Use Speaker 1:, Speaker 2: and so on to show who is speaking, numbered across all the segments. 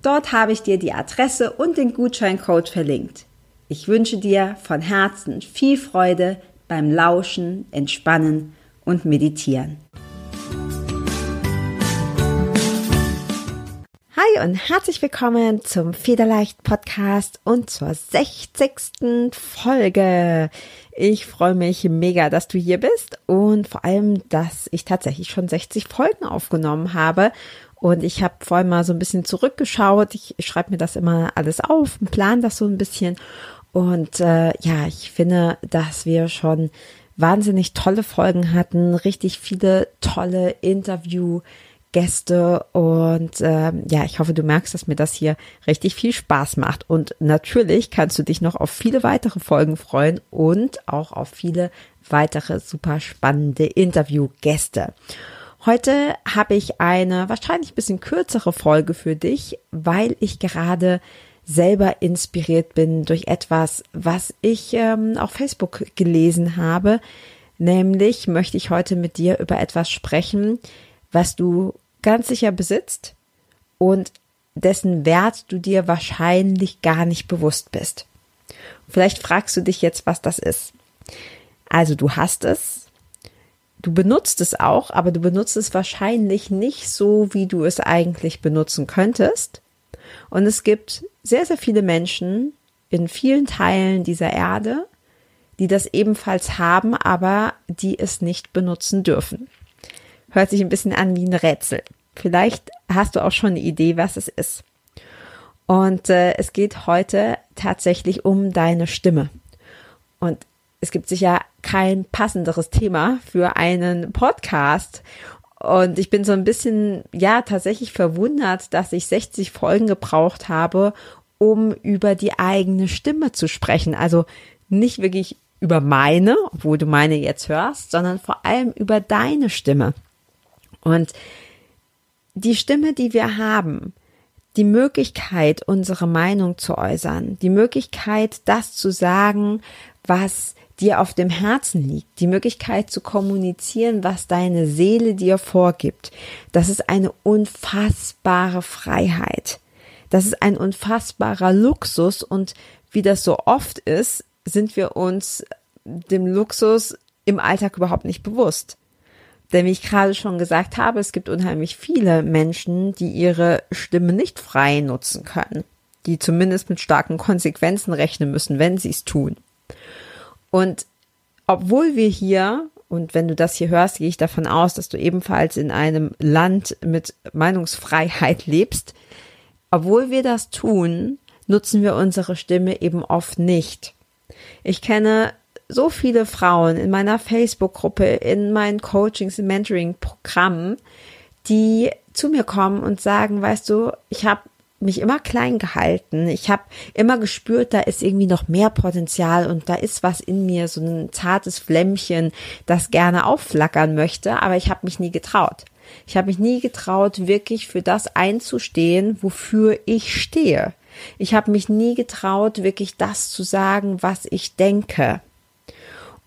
Speaker 1: Dort habe ich dir die Adresse und den Gutscheincode verlinkt. Ich wünsche dir von Herzen viel Freude beim Lauschen, Entspannen und Meditieren. Hi und herzlich willkommen zum Federleicht Podcast und zur 60. Folge. Ich freue mich mega, dass du hier bist und vor allem, dass ich tatsächlich schon 60 Folgen aufgenommen habe und ich habe vorhin mal so ein bisschen zurückgeschaut. Ich, ich schreibe mir das immer alles auf und plan das so ein bisschen. Und äh, ja, ich finde, dass wir schon wahnsinnig tolle Folgen hatten, richtig viele tolle Interview. Gäste und äh, ja, ich hoffe, du merkst, dass mir das hier richtig viel Spaß macht. Und natürlich kannst du dich noch auf viele weitere Folgen freuen und auch auf viele weitere super spannende Interviewgäste. Heute habe ich eine wahrscheinlich ein bisschen kürzere Folge für dich, weil ich gerade selber inspiriert bin durch etwas, was ich ähm, auf Facebook gelesen habe. Nämlich möchte ich heute mit dir über etwas sprechen, was du ganz sicher besitzt und dessen Wert du dir wahrscheinlich gar nicht bewusst bist. Vielleicht fragst du dich jetzt, was das ist. Also du hast es, du benutzt es auch, aber du benutzt es wahrscheinlich nicht so, wie du es eigentlich benutzen könntest. Und es gibt sehr, sehr viele Menschen in vielen Teilen dieser Erde, die das ebenfalls haben, aber die es nicht benutzen dürfen. Hört sich ein bisschen an wie ein Rätsel. Vielleicht hast du auch schon eine Idee, was es ist. Und äh, es geht heute tatsächlich um deine Stimme. Und es gibt sicher kein passenderes Thema für einen Podcast. Und ich bin so ein bisschen, ja, tatsächlich verwundert, dass ich 60 Folgen gebraucht habe, um über die eigene Stimme zu sprechen. Also nicht wirklich über meine, obwohl du meine jetzt hörst, sondern vor allem über deine Stimme. Und die Stimme, die wir haben, die Möglichkeit, unsere Meinung zu äußern, die Möglichkeit, das zu sagen, was dir auf dem Herzen liegt, die Möglichkeit zu kommunizieren, was deine Seele dir vorgibt, das ist eine unfassbare Freiheit. Das ist ein unfassbarer Luxus und wie das so oft ist, sind wir uns dem Luxus im Alltag überhaupt nicht bewusst. Denn wie ich gerade schon gesagt habe, es gibt unheimlich viele Menschen, die ihre Stimme nicht frei nutzen können, die zumindest mit starken Konsequenzen rechnen müssen, wenn sie es tun. Und obwohl wir hier, und wenn du das hier hörst, gehe ich davon aus, dass du ebenfalls in einem Land mit Meinungsfreiheit lebst, obwohl wir das tun, nutzen wir unsere Stimme eben oft nicht. Ich kenne so viele Frauen in meiner Facebook-Gruppe, in meinen Coachings, im Mentoring-Programmen, die zu mir kommen und sagen, weißt du, ich habe mich immer klein gehalten. Ich habe immer gespürt, da ist irgendwie noch mehr Potenzial und da ist was in mir, so ein zartes Flämmchen, das gerne aufflackern möchte, aber ich habe mich nie getraut. Ich habe mich nie getraut, wirklich für das einzustehen, wofür ich stehe. Ich habe mich nie getraut, wirklich das zu sagen, was ich denke.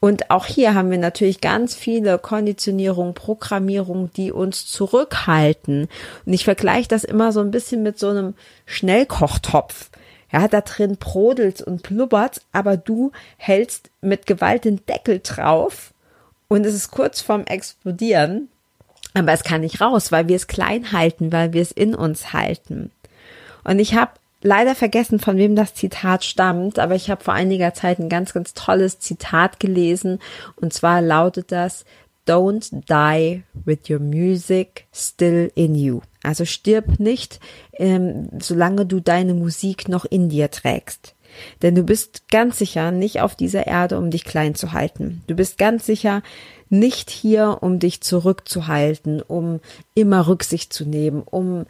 Speaker 1: Und auch hier haben wir natürlich ganz viele Konditionierungen, Programmierungen, die uns zurückhalten. Und ich vergleiche das immer so ein bisschen mit so einem Schnellkochtopf. Ja, da drin brodelt und blubbert, aber du hältst mit Gewalt den Deckel drauf und es ist kurz vorm Explodieren. Aber es kann nicht raus, weil wir es klein halten, weil wir es in uns halten. Und ich habe leider vergessen, von wem das Zitat stammt, aber ich habe vor einiger Zeit ein ganz, ganz tolles Zitat gelesen und zwar lautet das Don't die with your music still in you. Also stirb nicht, ähm, solange du deine Musik noch in dir trägst. Denn du bist ganz sicher nicht auf dieser Erde, um dich klein zu halten. Du bist ganz sicher nicht hier, um dich zurückzuhalten, um immer Rücksicht zu nehmen, um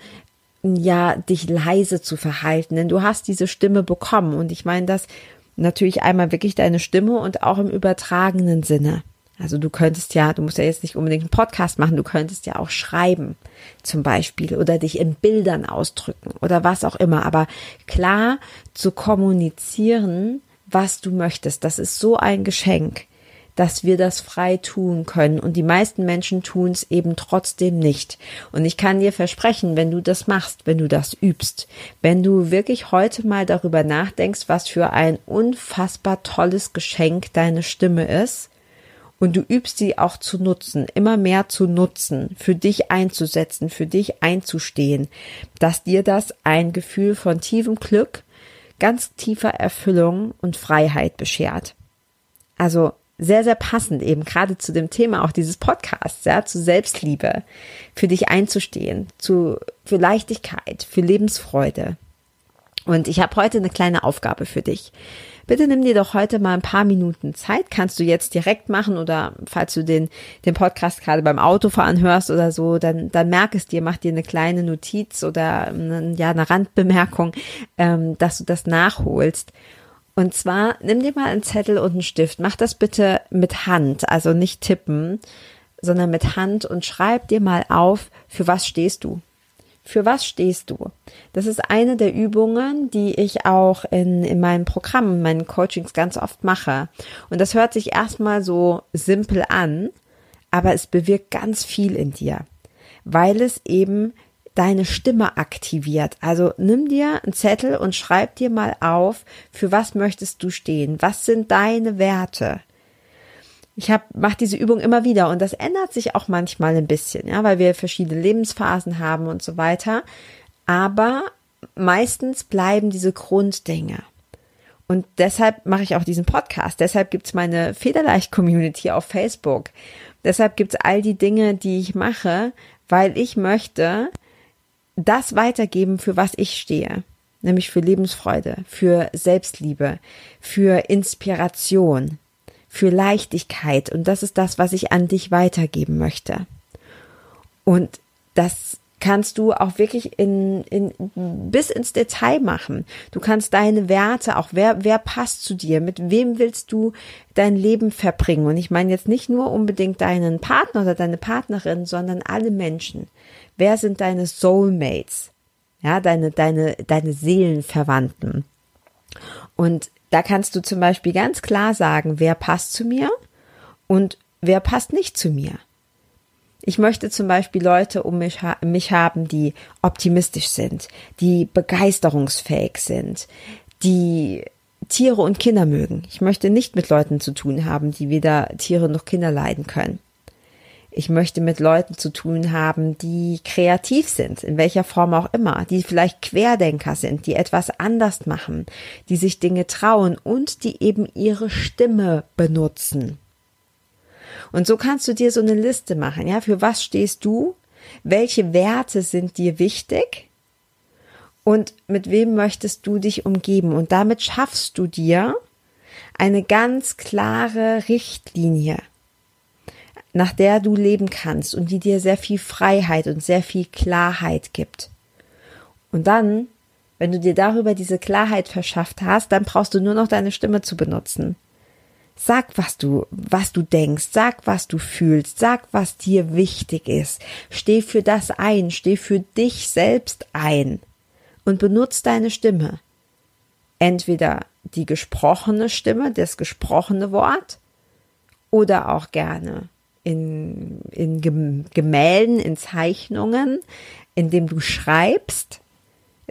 Speaker 1: ja dich leise zu verhalten, denn du hast diese Stimme bekommen und ich meine das natürlich einmal wirklich deine Stimme und auch im übertragenen Sinne. Also du könntest ja, du musst ja jetzt nicht unbedingt einen Podcast machen, du könntest ja auch schreiben zum Beispiel oder dich in Bildern ausdrücken oder was auch immer. Aber klar zu kommunizieren, was du möchtest, das ist so ein Geschenk, dass wir das frei tun können. Und die meisten Menschen tun es eben trotzdem nicht. Und ich kann dir versprechen, wenn du das machst, wenn du das übst, wenn du wirklich heute mal darüber nachdenkst, was für ein unfassbar tolles Geschenk deine Stimme ist, und du übst sie auch zu nutzen, immer mehr zu nutzen, für dich einzusetzen, für dich einzustehen, dass dir das ein Gefühl von tiefem Glück, ganz tiefer Erfüllung und Freiheit beschert. Also sehr, sehr passend eben gerade zu dem Thema auch dieses Podcasts, ja, zu Selbstliebe, für dich einzustehen, zu, für Leichtigkeit, für Lebensfreude. Und ich habe heute eine kleine Aufgabe für dich. Bitte nimm dir doch heute mal ein paar Minuten Zeit. Kannst du jetzt direkt machen oder falls du den, den Podcast gerade beim Autofahren hörst oder so, dann, dann merk es dir, mach dir eine kleine Notiz oder eine, ja, eine Randbemerkung, ähm, dass du das nachholst. Und zwar nimm dir mal einen Zettel und einen Stift. Mach das bitte mit Hand, also nicht tippen, sondern mit Hand und schreib dir mal auf, für was stehst du. Für was stehst du? Das ist eine der Übungen, die ich auch in, in meinen Programmen, meinen Coachings ganz oft mache. Und das hört sich erstmal so simpel an, aber es bewirkt ganz viel in dir, weil es eben deine Stimme aktiviert. Also nimm dir einen Zettel und schreib dir mal auf, für was möchtest du stehen? Was sind deine Werte? ich habe mache diese Übung immer wieder und das ändert sich auch manchmal ein bisschen, ja, weil wir verschiedene Lebensphasen haben und so weiter. Aber meistens bleiben diese Grunddinge. Und deshalb mache ich auch diesen Podcast. Deshalb gibt's meine Federleicht-Community auf Facebook. Deshalb gibt's all die Dinge, die ich mache, weil ich möchte das weitergeben, für was ich stehe. Nämlich für Lebensfreude, für Selbstliebe, für Inspiration, für Leichtigkeit. Und das ist das, was ich an dich weitergeben möchte. Und das kannst du auch wirklich in, in, bis ins Detail machen. Du kannst deine Werte auch, wer, wer passt zu dir? Mit wem willst du dein Leben verbringen? Und ich meine jetzt nicht nur unbedingt deinen Partner oder deine Partnerin, sondern alle Menschen. Wer sind deine Soulmates? Ja, deine, deine, deine Seelenverwandten. Und da kannst du zum Beispiel ganz klar sagen, wer passt zu mir und wer passt nicht zu mir. Ich möchte zum Beispiel Leute um mich, mich haben, die optimistisch sind, die begeisterungsfähig sind, die Tiere und Kinder mögen. Ich möchte nicht mit Leuten zu tun haben, die weder Tiere noch Kinder leiden können. Ich möchte mit Leuten zu tun haben, die kreativ sind, in welcher Form auch immer, die vielleicht Querdenker sind, die etwas anders machen, die sich Dinge trauen und die eben ihre Stimme benutzen. Und so kannst du dir so eine Liste machen, ja, für was stehst du? Welche Werte sind dir wichtig? Und mit wem möchtest du dich umgeben? Und damit schaffst du dir eine ganz klare Richtlinie nach der du leben kannst und die dir sehr viel Freiheit und sehr viel Klarheit gibt. Und dann, wenn du dir darüber diese Klarheit verschafft hast, dann brauchst du nur noch deine Stimme zu benutzen. Sag, was du, was du denkst, sag, was du fühlst, sag, was dir wichtig ist. Steh für das ein, steh für dich selbst ein und benutz deine Stimme. Entweder die gesprochene Stimme, das gesprochene Wort oder auch gerne in, in Gemälden, in Zeichnungen, in dem du schreibst.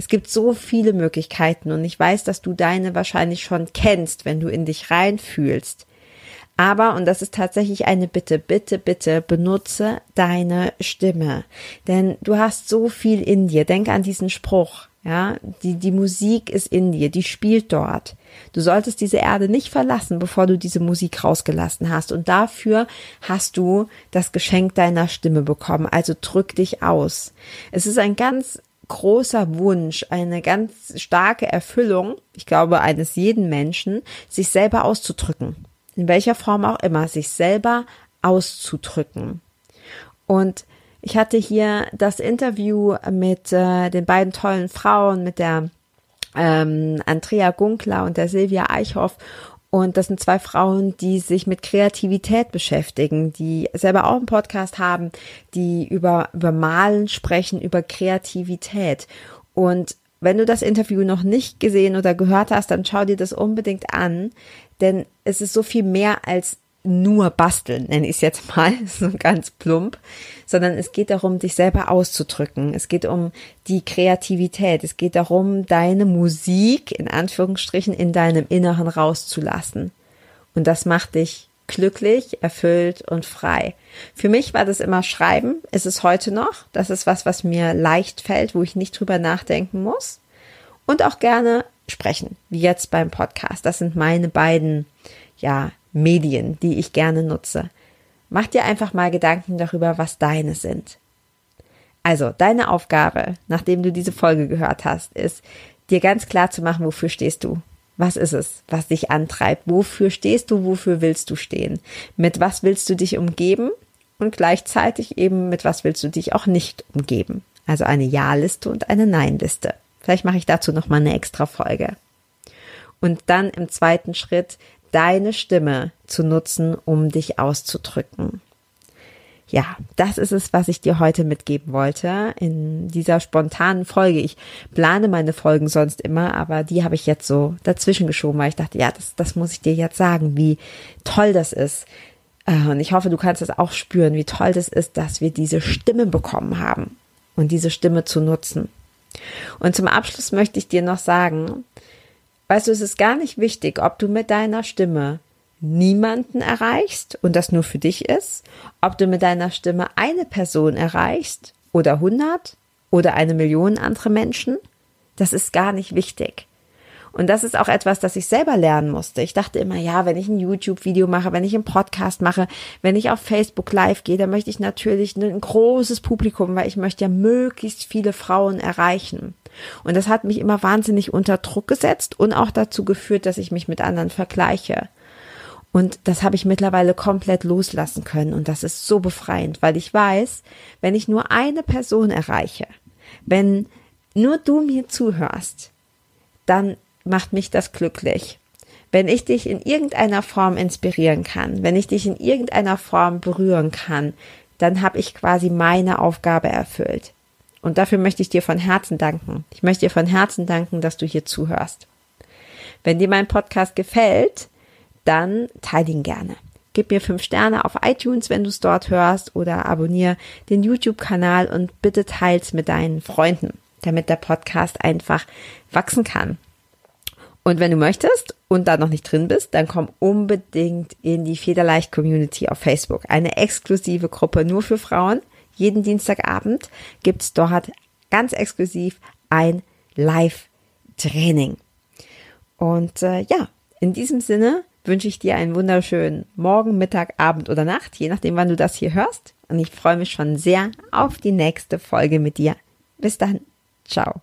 Speaker 1: Es gibt so viele Möglichkeiten und ich weiß, dass du deine wahrscheinlich schon kennst, wenn du in dich reinfühlst. Aber, und das ist tatsächlich eine Bitte, bitte, bitte benutze deine Stimme. Denn du hast so viel in dir. Denk an diesen Spruch. Ja, die, die Musik ist in dir, die spielt dort. Du solltest diese Erde nicht verlassen, bevor du diese Musik rausgelassen hast. Und dafür hast du das Geschenk deiner Stimme bekommen. Also drück dich aus. Es ist ein ganz großer Wunsch, eine ganz starke Erfüllung, ich glaube, eines jeden Menschen, sich selber auszudrücken. In welcher Form auch immer, sich selber auszudrücken. Und ich hatte hier das Interview mit äh, den beiden tollen Frauen, mit der ähm, Andrea Gunkler und der Silvia Eichhoff. Und das sind zwei Frauen, die sich mit Kreativität beschäftigen, die selber auch einen Podcast haben, die über, über Malen sprechen, über Kreativität. Und wenn du das Interview noch nicht gesehen oder gehört hast, dann schau dir das unbedingt an, denn es ist so viel mehr als nur basteln, nenne ich es jetzt mal, so ganz plump, sondern es geht darum, dich selber auszudrücken. Es geht um die Kreativität. Es geht darum, deine Musik in Anführungsstrichen in deinem Inneren rauszulassen. Und das macht dich glücklich, erfüllt und frei. Für mich war das immer Schreiben, ist es heute noch. Das ist was, was mir leicht fällt, wo ich nicht drüber nachdenken muss. Und auch gerne sprechen, wie jetzt beim Podcast. Das sind meine beiden, ja, Medien, die ich gerne nutze. Mach dir einfach mal Gedanken darüber, was deine sind. Also, deine Aufgabe, nachdem du diese Folge gehört hast, ist, dir ganz klar zu machen, wofür stehst du? Was ist es, was dich antreibt? Wofür stehst du? Wofür willst du stehen? Mit was willst du dich umgeben? Und gleichzeitig eben, mit was willst du dich auch nicht umgeben? Also eine Ja-Liste und eine Nein-Liste. Vielleicht mache ich dazu nochmal eine extra Folge. Und dann im zweiten Schritt deine Stimme zu nutzen, um dich auszudrücken. Ja, das ist es, was ich dir heute mitgeben wollte in dieser spontanen Folge. Ich plane meine Folgen sonst immer, aber die habe ich jetzt so dazwischen geschoben, weil ich dachte, ja, das, das muss ich dir jetzt sagen, wie toll das ist. Äh, und ich hoffe, du kannst es auch spüren, wie toll das ist, dass wir diese Stimme bekommen haben und diese Stimme zu nutzen. Und zum Abschluss möchte ich dir noch sagen, Weißt du, es ist gar nicht wichtig, ob du mit deiner Stimme niemanden erreichst und das nur für dich ist, ob du mit deiner Stimme eine Person erreichst oder hundert oder eine Million andere Menschen. Das ist gar nicht wichtig. Und das ist auch etwas, das ich selber lernen musste. Ich dachte immer, ja, wenn ich ein YouTube-Video mache, wenn ich einen Podcast mache, wenn ich auf Facebook live gehe, dann möchte ich natürlich ein großes Publikum, weil ich möchte ja möglichst viele Frauen erreichen. Und das hat mich immer wahnsinnig unter Druck gesetzt und auch dazu geführt, dass ich mich mit anderen vergleiche. Und das habe ich mittlerweile komplett loslassen können. Und das ist so befreiend, weil ich weiß, wenn ich nur eine Person erreiche, wenn nur du mir zuhörst, dann macht mich das glücklich. Wenn ich dich in irgendeiner Form inspirieren kann, wenn ich dich in irgendeiner Form berühren kann, dann habe ich quasi meine Aufgabe erfüllt. Und dafür möchte ich dir von Herzen danken. Ich möchte dir von Herzen danken, dass du hier zuhörst. Wenn dir mein Podcast gefällt, dann teile ihn gerne. Gib mir fünf Sterne auf iTunes, wenn du es dort hörst, oder abonniere den YouTube-Kanal und bitte teils mit deinen Freunden, damit der Podcast einfach wachsen kann. Und wenn du möchtest und da noch nicht drin bist, dann komm unbedingt in die Federleicht Community auf Facebook. Eine exklusive Gruppe nur für Frauen jeden Dienstagabend gibt's dort ganz exklusiv ein Live-Training. Und äh, ja, in diesem Sinne wünsche ich dir einen wunderschönen Morgen, Mittag, Abend oder Nacht, je nachdem, wann du das hier hörst. Und ich freue mich schon sehr auf die nächste Folge mit dir. Bis dann. Ciao.